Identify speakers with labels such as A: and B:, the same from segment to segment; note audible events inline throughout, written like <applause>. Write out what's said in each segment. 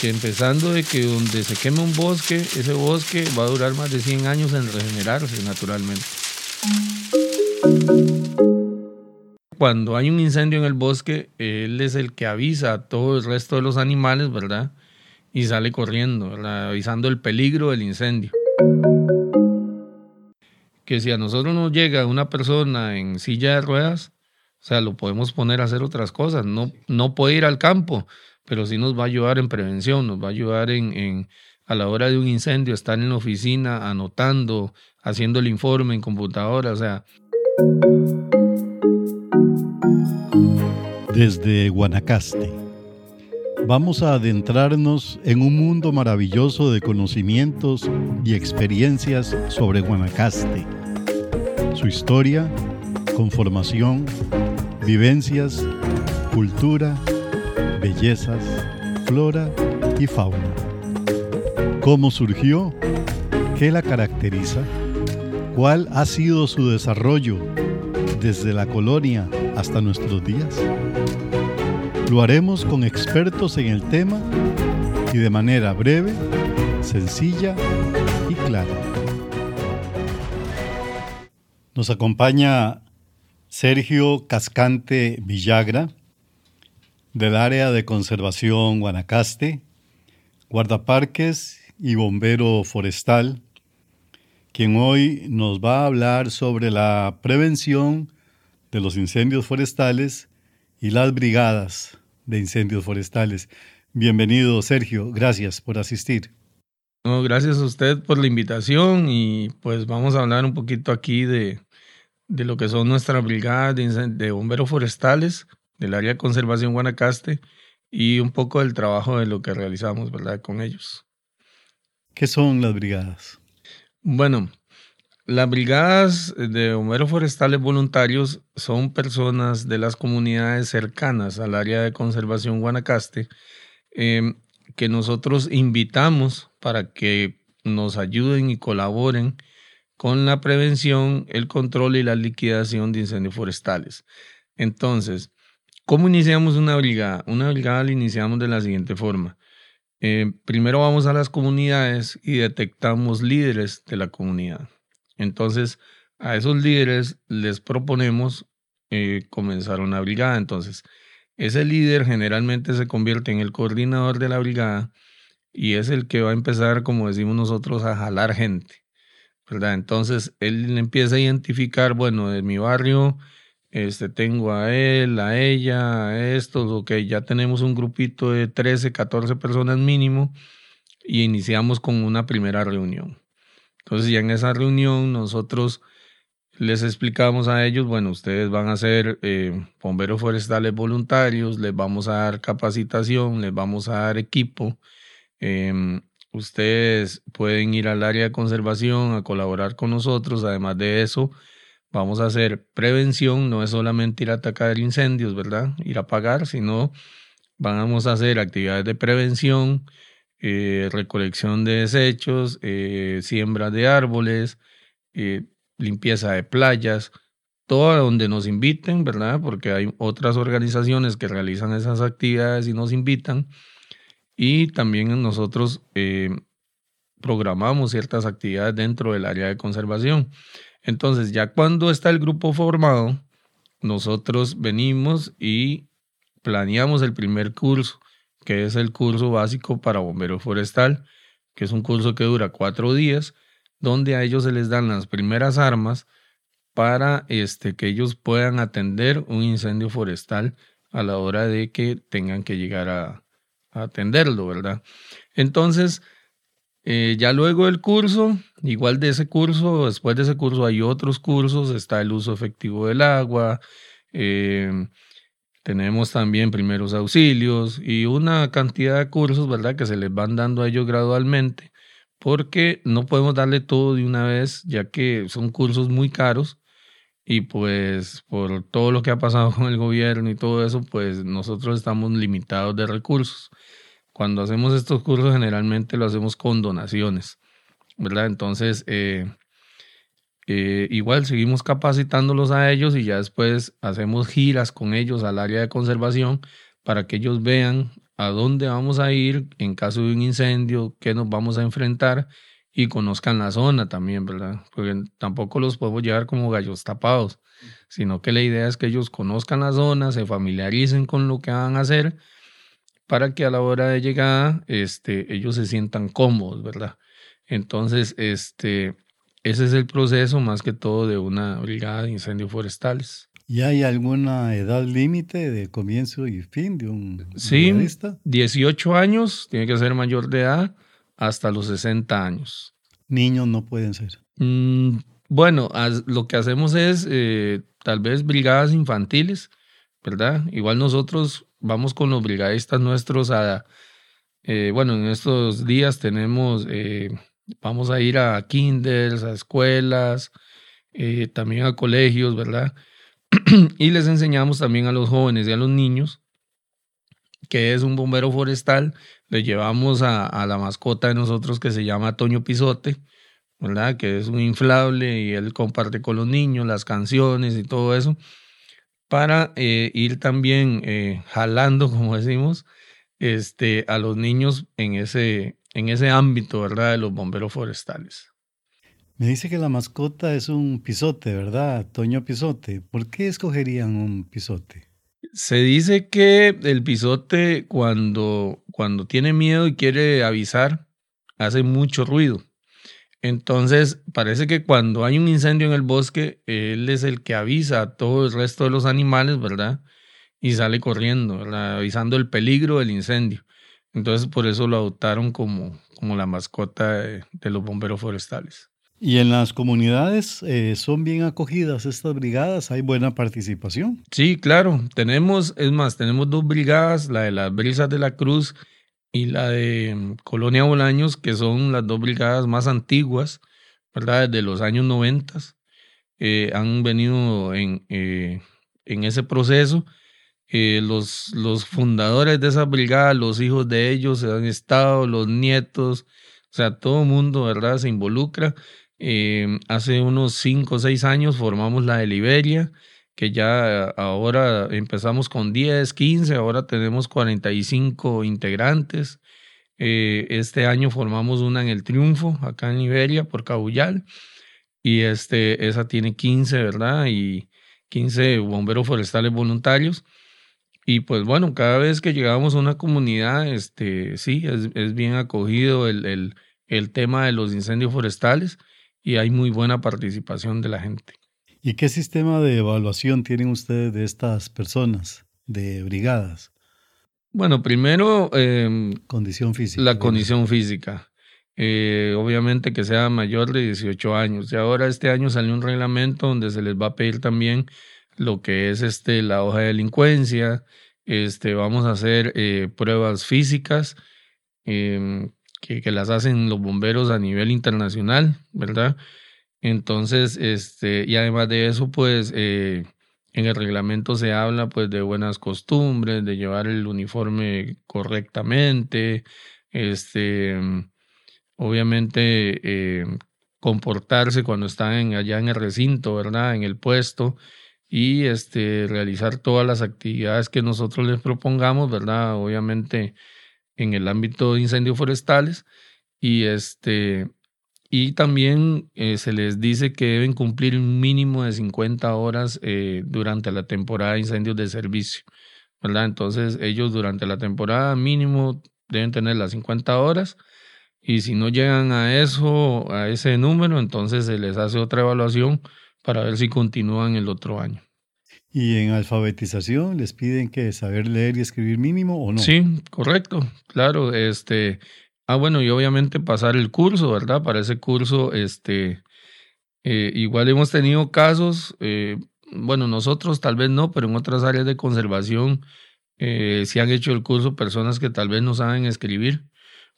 A: porque empezando de que donde se queme un bosque, ese bosque va a durar más de 100 años en regenerarse naturalmente. Cuando hay un incendio en el bosque, él es el que avisa a todo el resto de los animales, ¿verdad? Y sale corriendo, avisando el peligro del incendio. Que si a nosotros nos llega una persona en silla de ruedas, o sea, lo podemos poner a hacer otras cosas. No, no puede ir al campo, pero sí nos va a ayudar en prevención, nos va a ayudar en, a la hora de un incendio, estar en la oficina anotando, haciendo el informe en computadora, o sea.
B: Desde Guanacaste. Vamos a adentrarnos en un mundo maravilloso de conocimientos y experiencias sobre Guanacaste, su historia, conformación, vivencias, cultura, bellezas, flora y fauna. ¿Cómo surgió? ¿Qué la caracteriza? ¿Cuál ha sido su desarrollo desde la colonia hasta nuestros días? Lo haremos con expertos en el tema y de manera breve, sencilla y clara. Nos acompaña Sergio Cascante Villagra, del área de conservación Guanacaste, guardaparques y bombero forestal, quien hoy nos va a hablar sobre la prevención de los incendios forestales y las brigadas de incendios forestales. Bienvenido, Sergio. Gracias por asistir.
A: gracias a usted por la invitación y pues vamos a hablar un poquito aquí de, de lo que son nuestras brigadas de, de bomberos forestales del área de conservación Guanacaste y un poco del trabajo de lo que realizamos, ¿verdad? Con ellos.
B: ¿Qué son las brigadas?
A: Bueno, las brigadas de bomberos forestales voluntarios son personas de las comunidades cercanas al área de conservación Guanacaste em, que nosotros invitamos para que nos ayuden y colaboren con la prevención, el control y la liquidación de incendios forestales. Entonces, ¿Cómo iniciamos una brigada? Una brigada la iniciamos de la siguiente forma. Eh, primero vamos a las comunidades y detectamos líderes de la comunidad. Entonces, a esos líderes les proponemos eh, comenzar una brigada. Entonces, ese líder generalmente se convierte en el coordinador de la brigada y es el que va a empezar, como decimos nosotros, a jalar gente. ¿verdad? Entonces, él empieza a identificar, bueno, de mi barrio este, tengo a él, a ella, a estos, ok, ya tenemos un grupito de 13, 14 personas mínimo y iniciamos con una primera reunión. Entonces ya en esa reunión nosotros les explicamos a ellos, bueno, ustedes van a ser eh, bomberos forestales voluntarios, les vamos a dar capacitación, les vamos a dar equipo. Em, ustedes pueden ir al área de conservación a colaborar con nosotros. Además de eso, Vamos a hacer prevención, no es solamente ir a atacar incendios, ¿verdad? Ir a apagar, sino vamos a hacer actividades de prevención, eh, recolección de desechos, eh, siembra de árboles, eh, limpieza de playas, todo donde nos inviten, ¿verdad? Porque hay otras organizaciones que realizan esas actividades y nos invitan. Y también nosotros programamos ciertas actividades dentro del área de conservación. Entonces, ya cuando está el grupo formado, nosotros venimos y planeamos el primer curso, que es el curso básico para bombero forestal, que es un curso que dura cuatro días, donde a ellos se les dan las primeras armas para este, que ellos puedan atender un incendio forestal a la hora de que tengan que llegar a, a atenderlo, ¿verdad? Entonces, eh, ya luego del curso, igual de ese curso, después de ese curso hay otros cursos, está el uso efectivo del agua, em, tenemos también primeros auxilios y una cantidad de cursos, ¿verdad? Que se les van dando a ellos gradualmente, porque no podemos darle todo de una vez, ya que son cursos muy caros y pues por todo lo que ha pasado <laughs> con el gobierno y todo eso, pues nosotros estamos limitados de recursos. Cuando hacemos estos cursos generalmente lo hacemos con donaciones, ¿verdad? Entonces, eh, eh, igual seguimos capacitándolos a ellos y ya después hacemos giras con ellos al área de conservación para que ellos vean a dónde vamos a ir en caso de un incendio, qué nos vamos a enfrentar y conozcan la zona también, ¿verdad? Porque tampoco los podemos llevar como gallos tapados, sino que la idea es que ellos conozcan la zona, se familiaricen con lo que van a hacer para que a la hora de llegada este, ellos se sientan cómodos, ¿verdad? Entonces, este, ese es el proceso más que todo de una brigada de incendios forestales.
B: ¿Y hay alguna edad límite de comienzo y fin de un
A: Sí, 18 años, tiene que ser mayor de edad, hasta los 60 años.
B: Niños no pueden ser.
A: Mm, bueno, lo que hacemos es eh, tal vez brigadas infantiles, ¿verdad? Igual nosotros vamos con los brigadistas nuestros a, eh, bueno, en estos días tenemos, eh, vamos a ir a kinders, a escuelas, eh, también a colegios, ¿verdad? <clears throat> y les enseñamos también a los jóvenes y a los niños que es un bombero forestal. Le llevamos a, a la mascota de nosotros que se llama Toño Pisote, ¿verdad? Que es un inflable y él comparte con los niños las canciones y todo eso para eh, ir también eh, jalando, <laughs> como decimos, este, a los niños en ese, en ese ámbito, ¿verdad? De los bomberos forestales.
B: Me dice que la mascota es un pisote, ¿verdad? Toño Pisote. ¿Por qué escogerían un pisote?
A: Se dice que el pisote cuando, cuando tiene miedo y quiere avisar, hace mucho ruido. Entonces, parece que cuando hay un incendio en el bosque, él es el que avisa a todo el resto de los animales, ¿verdad? Y sale corriendo, ¿verdad? avisando el peligro del incendio. Entonces, por eso lo adoptaron como, como la mascota de, los bomberos forestales.
B: ¿Y en las comunidades eh, son bien acogidas estas brigadas? ¿Hay buena participación?
A: Sí, claro. Tenemos, es más, tenemos dos brigadas, la de las brisas de la cruz y la de mm, Colonia Bolaños, que son las dos brigadas más antiguas, ¿verdad? Desde los años 90 eh, han venido en, eh, en ese proceso. Eh, los, los fundadores de esa brigada, los hijos de ellos han estado, los nietos, o sea, todo el mundo, ¿verdad? Se involucra. hace unos cinco o seis años formamos la de Liberia, que ya ahora empezamos con 10, 15, ahora tenemos 45 integrantes. Eh, este año formamos una en el Triunfo, acá en Iberia, por Cabullal, y este, esa tiene 15, ¿verdad? Y 15 bomberos forestales voluntarios. Y pues bueno, cada vez que llegamos a una comunidad, este, sí, es, es bien acogido el, el, el tema de los incendios forestales y hay muy buena participación de la gente.
B: ¿Y qué sistema de evaluación tienen ustedes de estas personas, de brigadas?
A: Bueno, primero... Em,
B: condición física.
A: La condición física. Eh, obviamente que sea mayor de 18 años. Y ahora este año salió un reglamento donde se les va a pedir también lo que es este, la hoja de delincuencia. Este, vamos a hacer eh, pruebas físicas em, que, que las hacen los bomberos a nivel internacional, ¿verdad? Entonces, este, y además de eso, pues eh, en el reglamento se habla pues de buenas costumbres, de llevar el uniforme correctamente, este, obviamente eh, comportarse cuando están allá en el recinto, ¿verdad? En el puesto y este, realizar todas las actividades que nosotros les propongamos, ¿verdad? Obviamente en el ámbito de incendios forestales y este y también eh, se les dice que deben cumplir un mínimo de 50 horas eh, durante la temporada de incendios de servicio, ¿verdad? Entonces ellos durante la temporada mínimo deben tener las 50 horas y si no llegan a eso, a ese número, entonces se les hace otra evaluación para ver si continúan el otro año.
B: ¿Y en alfabetización les piden que saber leer y escribir mínimo o no?
A: Sí, correcto, claro. Este, Ah, bueno, y obviamente pasar el curso, ¿verdad? Para ese curso, este, eh, igual hemos tenido casos, eh, bueno, nosotros tal vez no, pero en otras áreas de conservación eh, han hecho el curso personas que tal vez no saben escribir,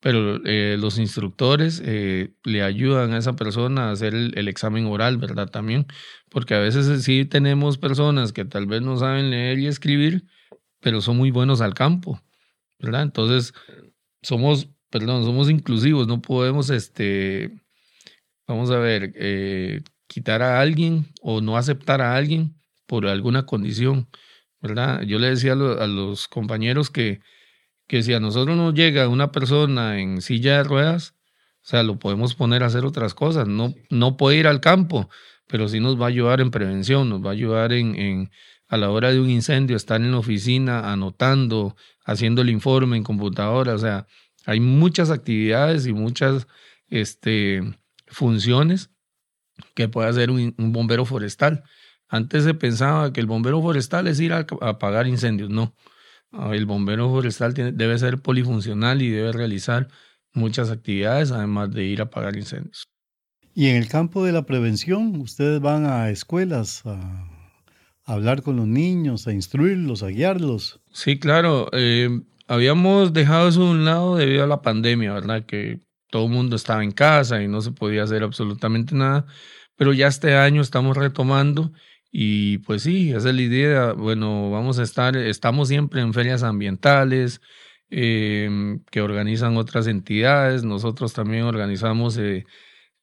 A: pero los instructores le ayudan a esa persona a hacer el, el, examen oral, ¿verdad? También, porque a veces sí tenemos personas que tal vez no saben leer y escribir, pero son muy buenos al campo, ¿verdad? Entonces, somos perdón, somos inclusivos, no podemos, este, vamos a ver, eh, quitar a alguien o no aceptar a alguien por alguna condición, ¿verdad? Yo le decía a, los compañeros que, que si a nosotros nos llega una persona en silla de ruedas, o sea, lo podemos poner a hacer otras cosas. No, no puede ir al campo, pero sí nos va a ayudar en prevención, nos va a ayudar en, en a la hora de un incendio, estar en la oficina anotando, haciendo el informe en computadora. O sea, hay muchas actividades y muchas este, funciones que puede hacer un, bombero forestal. Antes se pensaba que el bombero forestal es ir a, apagar incendios. No, ah, el bombero forestal tiene, debe ser polifuncional y debe realizar muchas actividades, además de ir a apagar incendios.
B: Y en el campo de la prevención, ustedes van a escuelas a, hablar con los niños, a instruirlos, a guiarlos.
A: Sí, claro. Eh, habíamos dejado eso de un lado debido a la pandemia, ¿verdad? Que todo el mundo estaba en casa y no se podía hacer absolutamente nada. Pero ya este año estamos retomando y pues sí, esa es la idea. Bueno, vamos a estar, estamos siempre en ferias ambientales em, que organizan otras entidades. Nosotros también organizamos eh,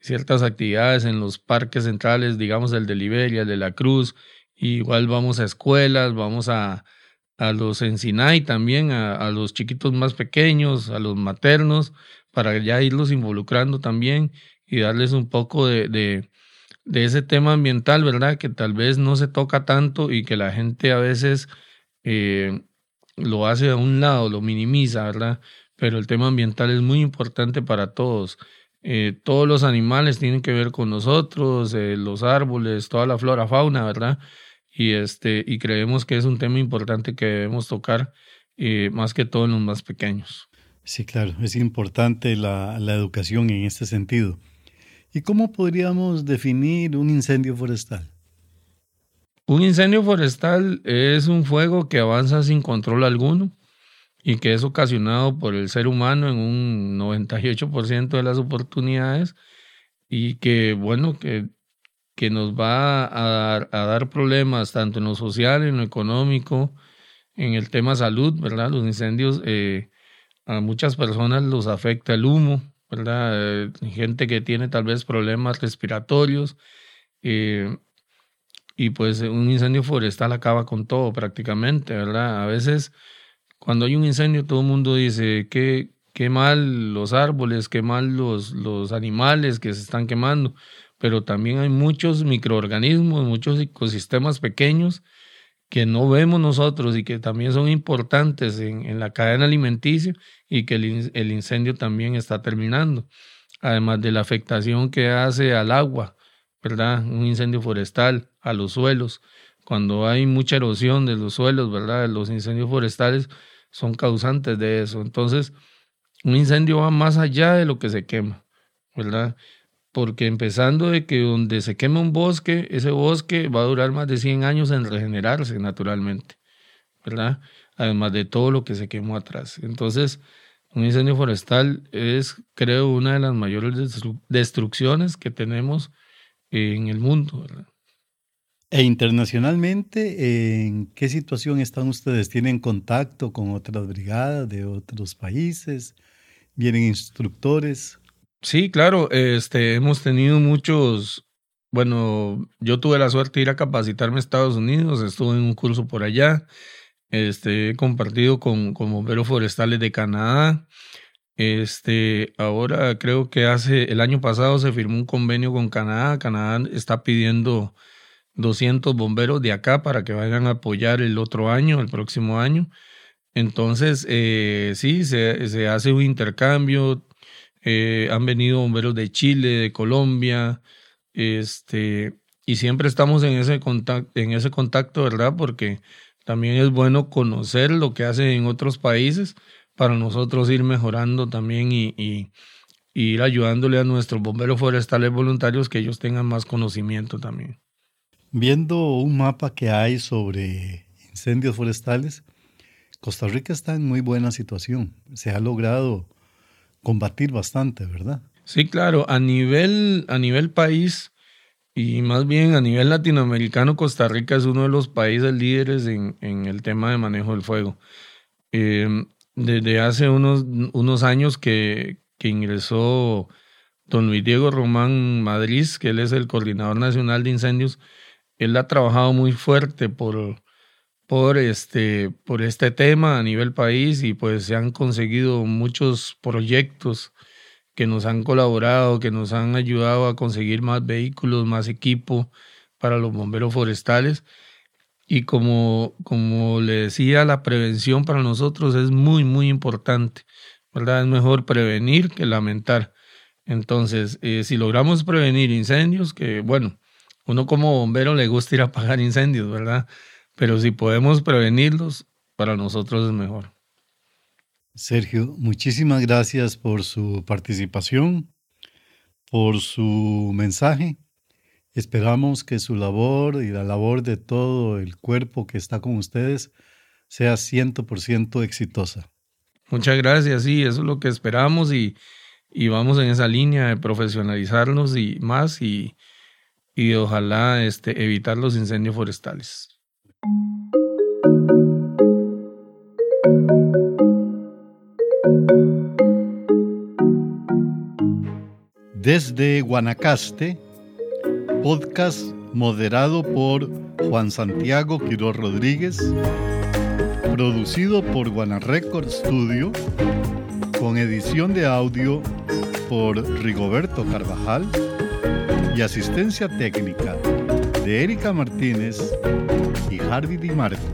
A: ciertas actividades en los parques centrales, digamos el de Liberia, el de la Cruz. igual vamos a escuelas, vamos a, a los Ensinay también, a, a los chiquitos más pequeños, a los maternos, para ya irlos involucrando también y darles un poco de, de, de, ese tema ambiental, ¿verdad? Que tal vez no se toca tanto y que la gente a veces eh, lo hace a un lado, lo minimiza, ¿verdad? Pero el tema ambiental es muy importante para todos. Eh, todos los animales tienen que ver con nosotros, eh, los árboles, toda la flora, fauna, ¿verdad? Y, este, y creemos que es un tema importante que debemos tocar más que todo en los más pequeños.
B: Sí, claro, es importante la, educación en este sentido. ¿Y cómo podríamos definir un incendio forestal?
A: Un incendio forestal es un fuego que avanza sin control alguno y que es ocasionado por el ser humano en un 98% de las oportunidades y que, bueno, que, que nos va a dar, problemas tanto en lo social, en lo económico, en el tema salud, ¿verdad? Los incendios eh, a muchas personas los afecta el humo, ¿verdad? Eh, gente que tiene tal vez problemas respiratorios. Eh, y pues un incendio forestal acaba con todo prácticamente, ¿verdad? A veces cuando hay un incendio todo el mundo dice que qué mal los árboles, qué mal los, los animales que se están quemando, pero también hay muchos microorganismos, muchos ecosistemas pequeños que no vemos nosotros y que también son importantes en, en la cadena alimenticia y que el, el, incendio también está terminando. Además de la afectación que hace al agua, ¿verdad? Un incendio forestal, a los suelos. Cuando hay mucha erosión de los suelos, ¿verdad? Los incendios forestales son causantes de eso. Entonces, un incendio va más allá de lo que se quema, ¿verdad? Porque empezando de que donde se quema un bosque, ese bosque va a durar más de 100 años en regenerarse naturalmente, ¿verdad? Además de todo lo que se quemó atrás. Entonces, un incendio forestal es, creo, una de las mayores destrucciones que tenemos en el mundo, ¿verdad?
B: E internacionalmente, ¿en qué situación están ustedes? ¿Tienen contacto con otras brigadas de otros países? ¿Vienen instructores?
A: Sí, claro, este, hemos tenido muchos, bueno, yo tuve la suerte de ir a capacitarme a Estados Unidos, estuve en un curso por allá, este, he compartido con, con bomberos forestales de Canadá, este, ahora creo que hace, el año pasado se firmó un convenio con Canadá, Canadá está pidiendo 200 bomberos de acá para que vayan a apoyar el otro año, el próximo año. Entonces, eh, sí, se, se hace un intercambio, eh, han venido bomberos de Chile, de Colombia, este, y siempre estamos en ese contacto, en ese contacto, ¿verdad? Porque también es bueno conocer lo que hacen en otros países para nosotros ir mejorando también y, y, ir ayudándole a nuestros bomberos forestales voluntarios que ellos tengan más conocimiento también.
B: Viendo un mapa que hay sobre incendios forestales, Costa Rica está en muy buena situación. Se ha logrado combatir bastante, ¿verdad?
A: Sí, claro, a nivel, a nivel país y más bien a nivel latinoamericano, Costa Rica es uno de los países líderes en, en el tema de manejo del fuego. Em, desde hace unos, unos años que, que ingresó don Luis Diego Román Madrid, que él es el coordinador nacional de incendios, él ha trabajado muy fuerte por, por este, por este tema a nivel país y pues se han conseguido muchos proyectos que nos han colaborado, que nos han ayudado a conseguir más vehículos, más equipo para los bomberos forestales. Y como, como le decía, la prevención para nosotros es muy, muy importante, ¿verdad? Es mejor prevenir que lamentar. Entonces, eh, si logramos prevenir incendios, que bueno, uno como bombero le gusta ir a apagar incendios, ¿verdad? Pero si podemos prevenirlos, para nosotros es mejor.
B: Sergio, muchísimas gracias por su participación, por su mensaje. Esperamos que su labor y la labor de todo el cuerpo que está con ustedes sea 100% exitosa.
A: Muchas gracias, sí, eso es lo que esperamos y, y vamos en esa línea de profesionalizarnos y más y, y ojalá este, evitar los incendios forestales.
B: Desde Guanacaste, podcast moderado por Juan Santiago Quiroz Rodríguez, producido por Guanarecord Studio, con edición de audio por Rigoberto Carvajal y asistencia técnica de Erika Martínez y Harvey Di Marco.